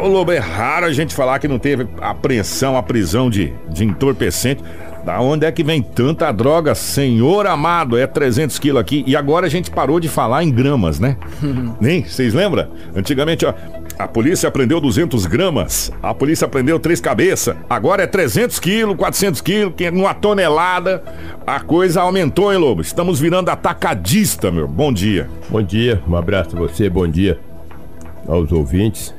Ô, Lobo, é raro a gente falar que não teve apreensão, a prisão de, de entorpecente. Da onde é que vem tanta droga, senhor amado? É 300 quilos aqui. E agora a gente parou de falar em gramas, né? Nem? Vocês lembram? Antigamente, ó, a polícia prendeu 200 gramas, a polícia prendeu três cabeças. Agora é 300 quilos, 400 quilos, uma tonelada. A coisa aumentou, hein, Lobo? Estamos virando atacadista, meu. Bom dia. Bom dia, um abraço a você, bom dia aos ouvintes,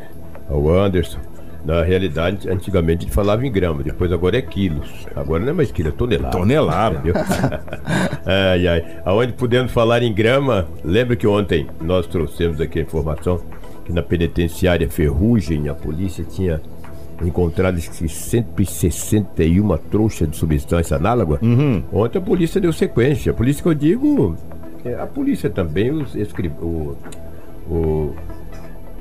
ao Anderson. Na realidade, antigamente a gente falava em gramas, depois agora é quilos. Agora não é mais quilo, é tonelada. Tonelada. Entendeu? ai, ai. Aonde podemos falar em grama, lembra que ontem nós trouxemos aqui a informação que na penitenciária Ferrugem a polícia tinha encontrado 161 trouxas de substância análoga. Uhum. Ontem a polícia deu sequência. A polícia que eu digo, é a polícia também, os, o, o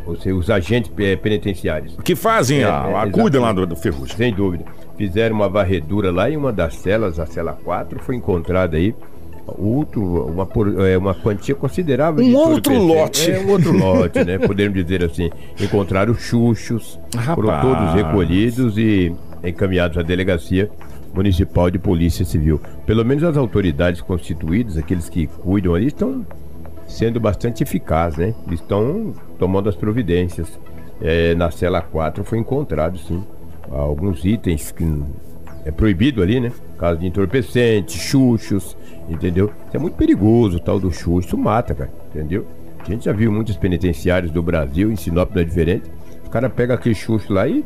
ou seja, os agentes penitenciários. Que fazem a, é, a cuidam lá do, do Ferrugem. Sem dúvida. Fizeram uma varredura lá em uma das celas, a cela 4, foi encontrada aí outro, uma, é, uma quantia considerável um outro lote. É um outro lote, né? Podemos dizer assim. Encontraram chuchos, Rapaz. foram todos recolhidos e encaminhados à delegacia municipal de polícia civil. Pelo menos as autoridades constituídas, aqueles que cuidam ali, estão sendo bastante eficaz, né? Estão tomando as providências. É, na cela 4 foi encontrado, sim, alguns itens que é proibido ali, né? Caso de entorpecente, chuchos, entendeu? Isso é muito perigoso, o tal do chucho, isso mata, cara, entendeu? A gente já viu muitos penitenciários do Brasil, em Sinop não é diferente. O cara pega aquele chucho lá e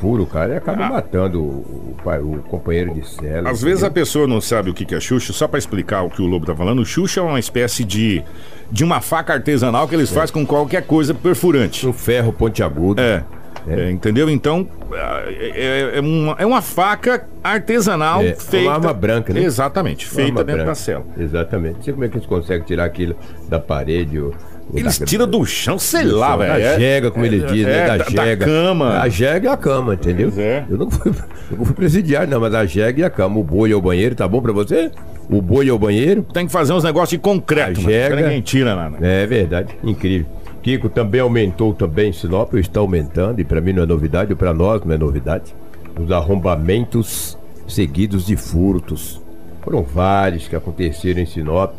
fura o cara e acaba ah. matando o, o, o, companheiro de cela. Às vezes a pessoa não sabe o que é chucho, só para explicar o que o Lobo tá falando, o chucho é uma espécie de de uma faca artesanal que eles é. fazem com qualquer coisa perfurante. Um ferro pontiagudo. É. É. É, entendeu? Então, é, é, é, uma, é uma faca artesanal é, feita. Uma arma branca, né? Exatamente, feita dentro branca. da cela. Exatamente. Não sei como é que eles conseguem tirar aquilo da parede. Ou, eles da, tiram do chão, sei do lá, velho. Da é. jega, como ele diz, né? Da, da jega. Da cama. A jega e a cama, entendeu? É. Eu não fui, não fui presidiário, não, mas a jega e a cama. O boi ao banheiro, tá bom pra você? O boi ao banheiro. Tem que fazer uns negócios de concreto. A jega. Ninguém tira nada. É verdade, incrível. Kiko também aumentou também em Sinop, está aumentando, e para mim não é novidade, para nós não é novidade. Os arrombamentos seguidos de furtos. Foram vários que aconteceram em Sinop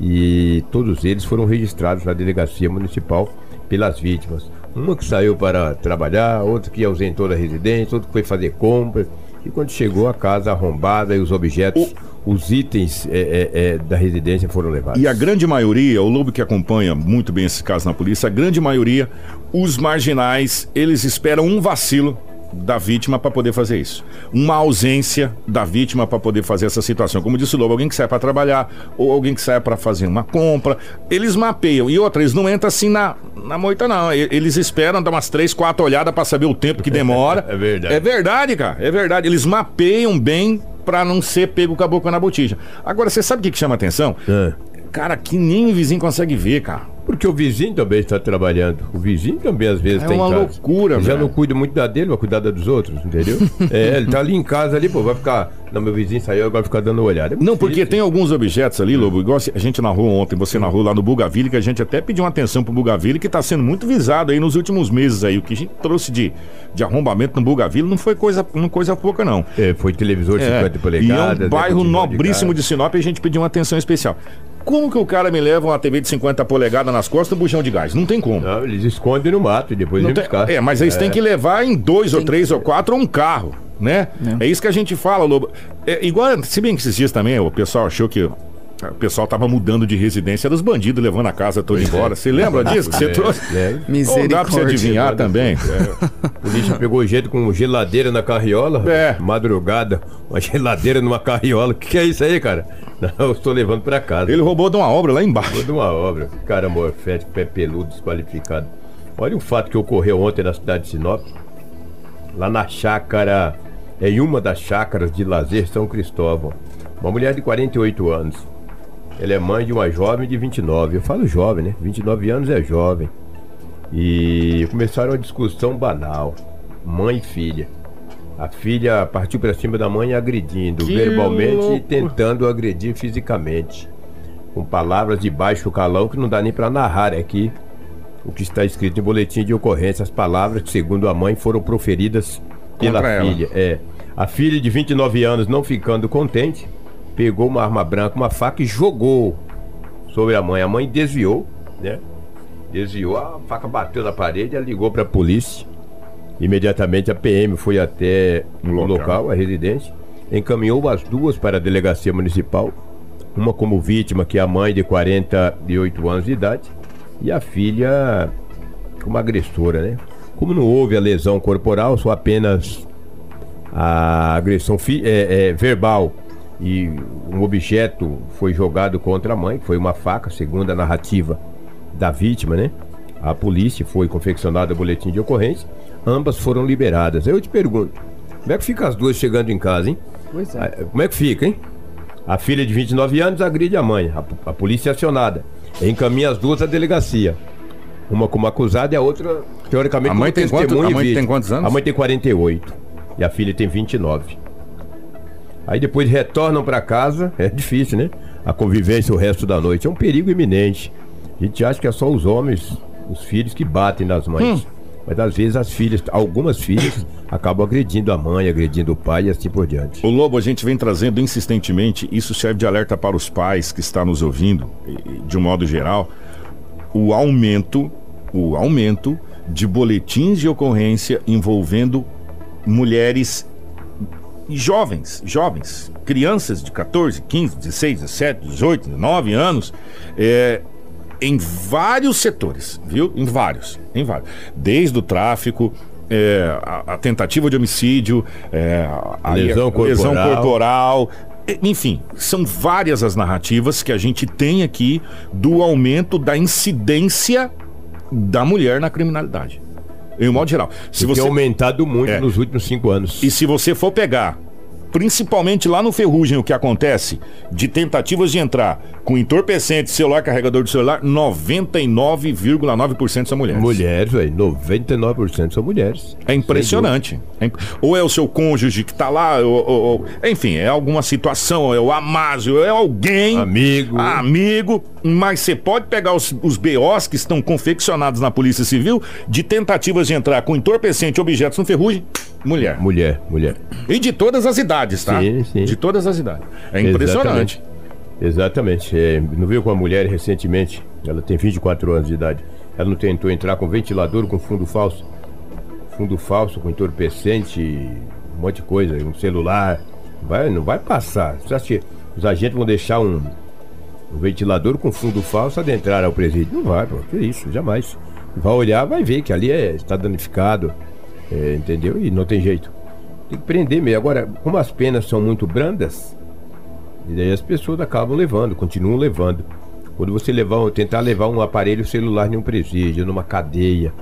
e todos eles foram registrados na delegacia municipal pelas vítimas. Uma que saiu para trabalhar, outra que ausentou da residência, outra que foi fazer compras. E quando chegou a casa arrombada e os objetos os itens é, é, é, da residência foram levados. E a grande maioria, o Lobo que acompanha muito bem esse caso na polícia, a grande maioria, os marginais, eles esperam um vacilo da vítima para poder fazer isso. Uma ausência da vítima para poder fazer essa situação. Como disse o Lobo, alguém que sai para trabalhar ou alguém que sai para fazer uma compra, eles mapeiam. E outra, eles não entram assim na, na moita, não. Eles esperam dar umas três, quatro olhadas para saber o tempo que demora. é verdade. É verdade, cara. É verdade. Eles mapeiam bem para não ser pego com a boca na botija. Agora, você sabe o que, que chama atenção? É. Cara, que nem o vizinho consegue ver, cara. Porque o vizinho também está trabalhando. O vizinho também às vezes é tem uma loucura, Já não cuida muito da dele, vai cuidar da dos outros, entendeu? é, ele tá ali em casa ali, pô, vai ficar. Não, meu vizinho saiu, agora vai ficar dando uma olhada. É não, porque tem alguns objetos ali, Lobo, igual a gente narrou ontem, você narrou lá no Bugaville, que a gente até pediu uma atenção pro Bugaville, que está sendo muito visado aí nos últimos meses aí. O que a gente trouxe de, de arrombamento no Bugaville não foi coisa, não coisa pouca, não. É, foi televisor de é, 50 polegadas. E é um bairro nobríssimo de, de Sinop e a gente pediu uma atenção especial. Como que o cara me leva uma TV de 50 polegadas nas costas e um bujão de gás? Não tem como. Não, eles escondem no mato e depois vêm tem... buscar. É, mas eles é. têm que levar em dois tem ou três que... ou quatro ou um carro, né? É. é isso que a gente fala, Lobo. É, igual, se bem que esses dias também o pessoal achou que o pessoal tava mudando de residência, dos bandidos levando a casa toda embora. Você lembra disso que você é, trouxe? É. Misericórdia. dá pra você adivinhar também. É. O lixo pegou jeito com geladeira na carriola. É. Madrugada, uma geladeira numa carriola. O que, que, é isso aí, cara? Não, eu estou levando para casa. Ele roubou de uma obra lá embaixo. Roubou de uma obra. Cara morfético, pé peludo, desqualificado. Olha um fato que ocorreu ontem na cidade de Sinop. Lá na chácara, em uma das chácaras de lazer São Cristóvão. Uma mulher de 48 anos ela é mãe de uma jovem de 29. Eu falo jovem, né? 29 anos é jovem. E começaram uma discussão banal. Mãe e filha. A filha partiu para cima da mãe agredindo que verbalmente louco. e tentando agredir fisicamente. Com palavras de baixo calão que não dá nem para narrar aqui. o que está escrito em boletim de ocorrência, as palavras que, segundo a mãe, foram proferidas pela Contra filha. Ela. É. A filha de 29 anos, não ficando contente, pegou uma arma branca, uma faca e jogou sobre a mãe. A mãe desviou, né? Desviou, a faca bateu na parede, ela ligou para a polícia. Imediatamente a PM foi até o local. local, a residência, encaminhou as duas para a delegacia municipal, uma como vítima, que é a mãe de 48 anos de idade, e a filha como agressora, né? Como não houve a lesão corporal, só apenas a agressão é, é, verbal e um objeto foi jogado contra a mãe, foi uma faca, segundo a narrativa da vítima, né? A polícia foi confeccionada o boletim de ocorrência, ambas foram liberadas. Aí eu te pergunto, como é que fica as duas chegando em casa, hein? Pois é. Ah, como é que fica, hein? A filha de 29 anos agride a mãe, a, a polícia é acionada, encaminha as duas à delegacia. Uma como acusada e a outra, teoricamente, a mãe tem quanto, A mãe tem quantos anos? A mãe tem 48 e a filha tem 29. Aí depois retornam para casa, é difícil, né? A convivência o resto da noite. É um perigo iminente. A gente acha que é só os homens, os filhos que batem nas mães. Hum. Mas às vezes as filhas, algumas filhas, acabam agredindo a mãe, agredindo o pai e assim por diante. O Lobo, a gente vem trazendo insistentemente, isso serve de alerta para os pais que estão nos ouvindo, de um modo geral, o aumento, o aumento de boletins de ocorrência envolvendo mulheres jovens, jovens, crianças de 14, 15, 16, 17, 18, 19 anos, é, em vários setores, viu? Em vários, em vários. Desde o tráfico, é, a, a, tentativa de homicídio, é, a lesão, corporal. lesão corporal. Enfim, são várias as narrativas que a gente tem aqui do aumento da incidência da mulher na criminalidade. Em um modo geral. Se você... Tem aumentado muito é. nos últimos cinco anos. E se você for pegar principalmente lá no Ferrugem, o que acontece de tentativas de entrar com entorpecente, celular, carregador de celular, 99,9% são mulheres. Mulheres, velho, 99% são mulheres. É impressionante. É Ou é o seu cônjuge que tá lá, ou, ou, ou... enfim, é alguma situação, é o Amásio, é alguém. Amigo. Amigo. Mas você pode pegar os, os BOs que estão confeccionados na Polícia Civil de tentativas de entrar com entorpecente objetos no Ferrugem Mulher. Mulher, mulher. E de todas as idades, tá? Sim, sim. De todas as idades. É impressionante. Exatamente. Exatamente. É, não viu com uma mulher recentemente, ela tem 24 anos de idade. Ela não tentou entrar com ventilador com fundo falso. Fundo falso, com entorpecente, um monte de coisa, um celular. Vai, não vai passar. Os agentes vão deixar um, um ventilador com fundo falso adentrar ao presídio? Não vai, pô. Que isso, jamais. Vai olhar, vai ver que ali é, está danificado. É, entendeu? E não tem jeito. Tem que prender mesmo. Agora, como as penas são muito brandas, e daí as pessoas acabam levando, continuam levando. Quando você levar, tentar levar um aparelho celular em um presídio, numa cadeia,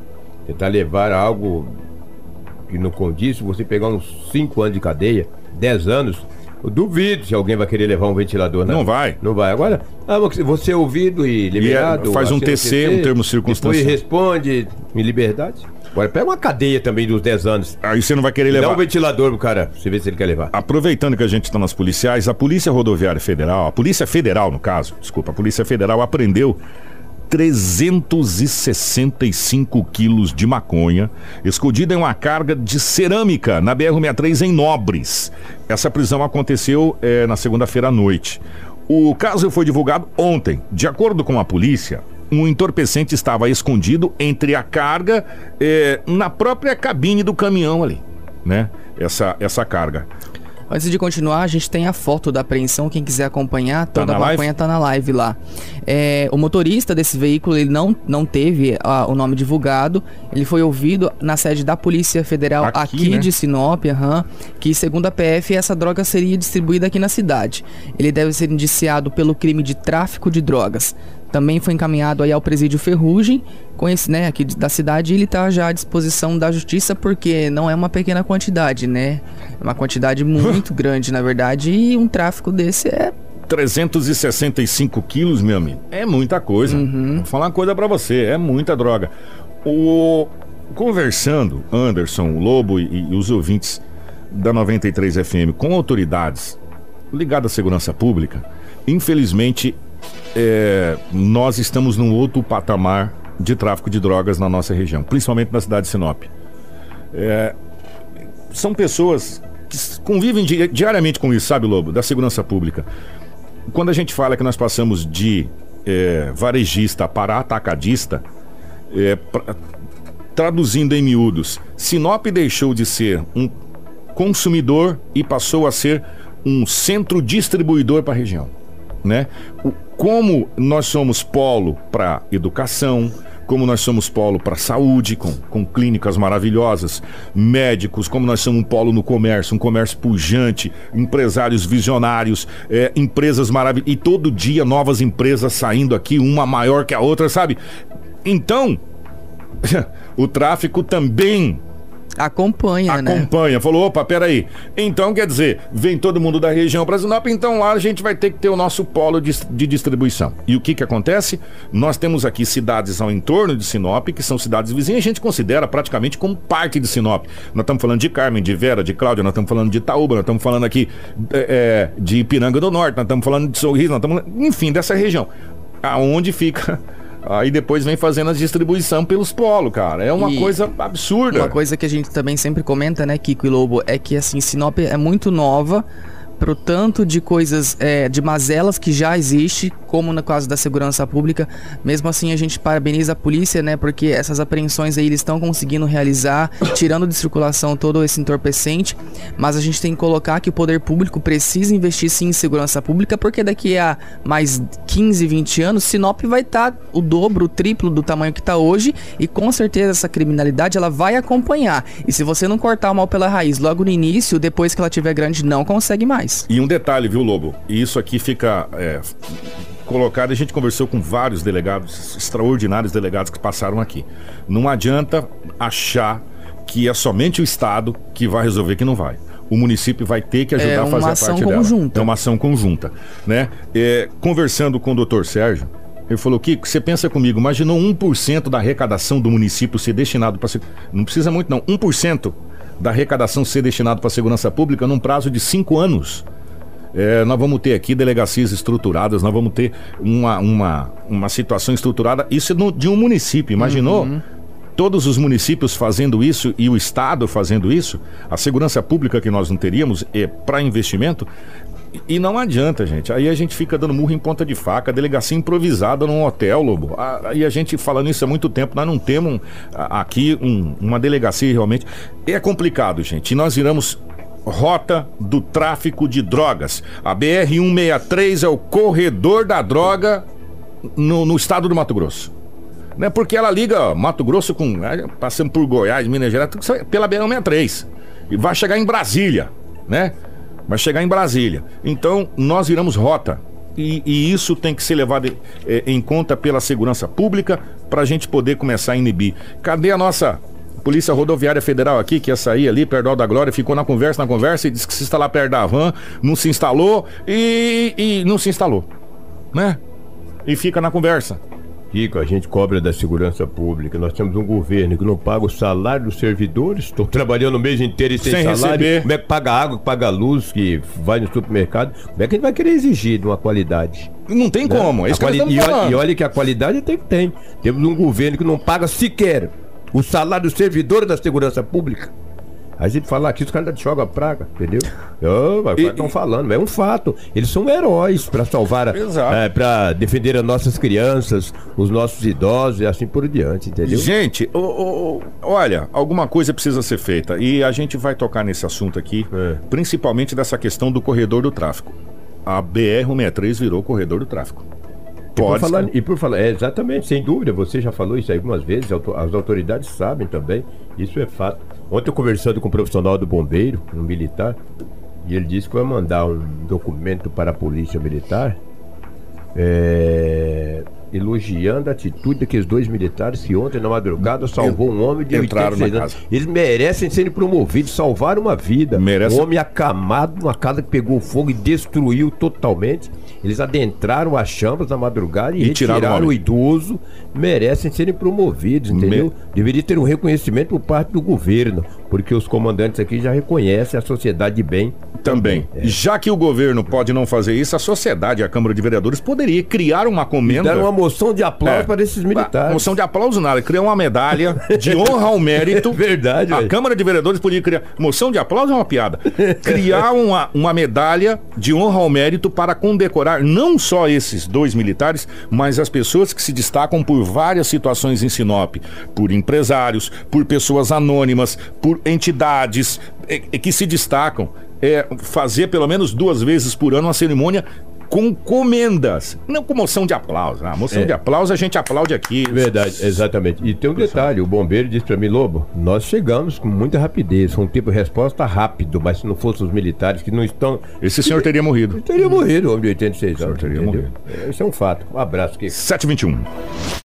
tentar levar algo que não condiz, você pegar uns 5 anos de cadeia, 10 anos, duvido se alguém vai querer levar um ventilador. Não, não vai. Não vai. Agora, ah, você é ouvido e liberado. E é, faz um TC, um termo circunstancial. E responde em liberdade. Agora pega uma cadeia também dos 10 anos. Aí você não vai querer levar. Dá um ventilador pro cara, você vê se ele quer levar. Aproveitando que a gente está nas policiais, a Polícia Rodoviária Federal, a Polícia Federal no caso, desculpa, a Polícia Federal apreendeu 365 quilos de maconha, escondida em uma carga de cerâmica na BR-63 em Nobres. Essa prisão aconteceu é, na segunda-feira à noite. O caso foi divulgado ontem. De acordo com a polícia, um entorpecente estava escondido entre a carga eh, na própria cabine do caminhão ali, né? Essa, essa carga. Antes de continuar, a gente tem a foto da apreensão. Quem quiser acompanhar, tá toda a maconha está na live lá. É, o motorista desse veículo ele não, não teve a, o nome divulgado. Ele foi ouvido na sede da Polícia Federal aqui, aqui né? de Sinop, uhum, que segundo a PF essa droga seria distribuída aqui na cidade. Ele deve ser indiciado pelo crime de tráfico de drogas também foi encaminhado aí ao presídio Ferrugem, com esse, né, aqui da cidade, ele está já à disposição da justiça porque não é uma pequena quantidade, né? É uma quantidade muito grande, na verdade, e um tráfico desse é 365 quilos, meu amigo. É muita coisa. Uhum. Vou falar uma coisa para você, é muita droga. O conversando, Anderson, Lobo e, e os ouvintes da 93 FM com autoridades ligadas à segurança pública, infelizmente é, nós estamos num outro patamar de tráfico de drogas na nossa região, principalmente na cidade de Sinop. É, são pessoas que convivem di diariamente com isso, sabe, Lobo, da segurança pública. Quando a gente fala que nós passamos de é, varejista para atacadista, é, pra, traduzindo em miúdos, Sinop deixou de ser um consumidor e passou a ser um centro distribuidor para a região. Né? O, como nós somos polo para educação, como nós somos polo para saúde, com, com clínicas maravilhosas, médicos, como nós somos um polo no comércio, um comércio pujante, empresários visionários, é, empresas maravilhosas, e todo dia novas empresas saindo aqui, uma maior que a outra, sabe? Então, o tráfico também Acompanha, né? Acompanha. Falou, opa, peraí. Então, quer dizer, vem todo mundo da região para Sinop, então lá a gente vai ter que ter o nosso polo de, de, distribuição. E o que que acontece? Nós temos aqui cidades ao entorno de Sinop, que são cidades vizinhas, a gente considera praticamente como parte de Sinop. Nós estamos falando de Carmen, de Vera, de Cláudia, nós estamos falando de Itaúba, nós estamos falando aqui é, de Ipiranga do Norte, nós estamos falando de Sorriso, nós estamos, enfim, dessa região. Aonde fica Aí depois vem fazendo a distribuição pelos polos, cara. É uma e coisa absurda. Uma coisa que a gente também sempre comenta, né, Kiko e Lobo, é que assim, Sinop é muito nova pro tanto de coisas, é, de mazelas que já existe, como no caso da segurança pública. Mesmo assim, a gente parabeniza a polícia, né? Porque essas apreensões aí eles estão conseguindo realizar, tirando de circulação todo esse entorpecente. Mas a gente tem que colocar que o poder público precisa investir sim em segurança pública, porque daqui a mais 15, 20 anos, Sinop vai estar tá o dobro, o triplo do tamanho que está hoje, e com certeza essa criminalidade ela vai acompanhar. E se você não cortar o mal pela raiz logo no início, depois que ela tiver grande, não consegue mais. E um detalhe, viu, Lobo? E isso aqui fica é, colocado. A gente conversou com vários delegados, extraordinários delegados que passaram aqui. Não adianta achar que é somente o Estado que vai resolver que não vai o município vai ter que ajudar é a fazer a parte conjunta. dela. É uma ação conjunta. Né? É, conversando com o doutor Sérgio, ele falou, Kiko, você pensa comigo, imaginou 1% da arrecadação do município ser destinado para... Não precisa muito não, 1% da arrecadação ser destinado para a segurança pública num prazo de cinco anos. É, nós vamos ter aqui delegacias estruturadas, nós vamos ter uma, uma, uma situação estruturada, isso no, de um município, imaginou? Uhum. Todos os municípios fazendo isso e o Estado fazendo isso, a segurança pública que nós não teríamos é para investimento, e não adianta, gente. Aí a gente fica dando murro em ponta de faca, delegacia improvisada num hotel, Lobo. Aí a gente falando isso há muito tempo, nós não temos aqui um, uma delegacia realmente. É complicado, gente. E nós viramos rota do tráfico de drogas. A BR-163 é o corredor da droga no, no estado do Mato Grosso. Né? Porque ela liga Mato Grosso com. Né, passando por Goiás, Minas Gerais, pela BR-163. E vai chegar em Brasília, né? vai chegar em Brasília. Então, nós viramos rota. E, e isso tem que ser levado é, em conta pela segurança pública para a gente poder começar a inibir. Cadê a nossa Polícia Rodoviária Federal aqui, que ia sair ali, perto da Glória, ficou na conversa, na conversa e disse que se instalar perto da van, não se instalou e, e não se instalou. Né? E fica na conversa. Kiko, a gente cobra da segurança pública. Nós temos um governo que não paga o salário dos servidores, estou trabalhando o mês inteiro e sem, sem salário. Receber. Como é que paga água, que paga luz, que vai no supermercado? Como é que a gente vai querer exigir de uma qualidade? Não tem né? como, é isso quali... e, olha, e olha que a qualidade tem que tem. Temos um governo que não paga sequer o salário dos servidores da segurança pública. A gente fala aqui, os caras jogam praga, entendeu? Oh, estão falando, é um fato. Eles são heróis para salvar, é, para defender as nossas crianças, os nossos idosos e assim por diante, entendeu? Gente, oh, oh, olha, alguma coisa precisa ser feita e a gente vai tocar nesse assunto aqui, é. principalmente dessa questão do corredor do tráfico. A BR-163 virou corredor do tráfico. Pode. E por falar, e por falar é, exatamente, sem dúvida, você já falou isso algumas vezes, as autoridades sabem também, isso é fato. Ontem eu conversando com um profissional do bombeiro, um militar, e ele disse que vai mandar um documento para a polícia militar é, elogiando a atitude daqueles dois militares que ontem na madrugada salvou um homem de Entraram 86 anos. Eles merecem serem promovidos, salvar uma vida. Merece... Um homem acamado numa casa que pegou fogo e destruiu totalmente. Eles adentraram as chamas na madrugada e, e retiraram o, o idoso. Merecem serem promovidos, entendeu? Me... Deveria ter um reconhecimento por parte do governo porque os comandantes aqui já reconhecem a sociedade de bem. Também. É. Já que o governo pode não fazer isso, a sociedade, a Câmara de Vereadores, poderia criar uma comenda. Dar uma moção de aplauso é. para esses militares. Moção de aplauso nada, criar uma medalha de honra ao mérito. Verdade. A Câmara de Vereadores podia criar. Moção de aplauso é uma piada. Criar uma, uma medalha de honra ao mérito para condecorar não só esses dois militares, mas as pessoas que se destacam por várias situações em Sinop, por empresários, por pessoas anônimas, por entidades é, é, que se destacam. É, fazer pelo menos duas vezes por ano uma cerimônia com comendas, não com moção de aplauso. A moção é. de aplauso a gente aplaude aqui. Verdade, exatamente. E tem um detalhe: o bombeiro disse para mim, Lobo, nós chegamos com muita rapidez, um tempo de resposta rápido, mas se não fossem os militares que não estão. Esse senhor teria morrido. Teria morrido, homem de 86 anos. Teria morrido. Esse é um fato. Um abraço, Kiko. 721.